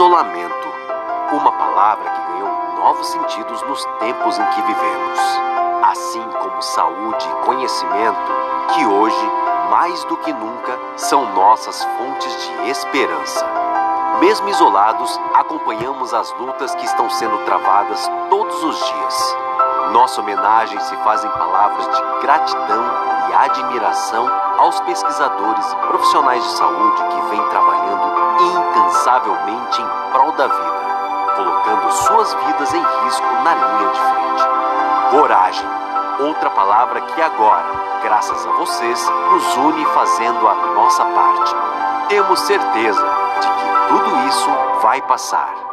Isolamento. Uma palavra que ganhou novos sentidos nos tempos em que vivemos. Assim como saúde e conhecimento, que hoje, mais do que nunca, são nossas fontes de esperança. Mesmo isolados, acompanhamos as lutas que estão sendo travadas todos os dias. Nossa homenagem se faz em palavras de gratidão e admiração aos pesquisadores e profissionais de saúde que vêm trabalhando incansavelmente em prol da vida, colocando suas vidas em risco na linha de frente. Coragem, outra palavra que agora, graças a vocês, nos une fazendo a nossa parte. Temos certeza de que tudo isso vai passar.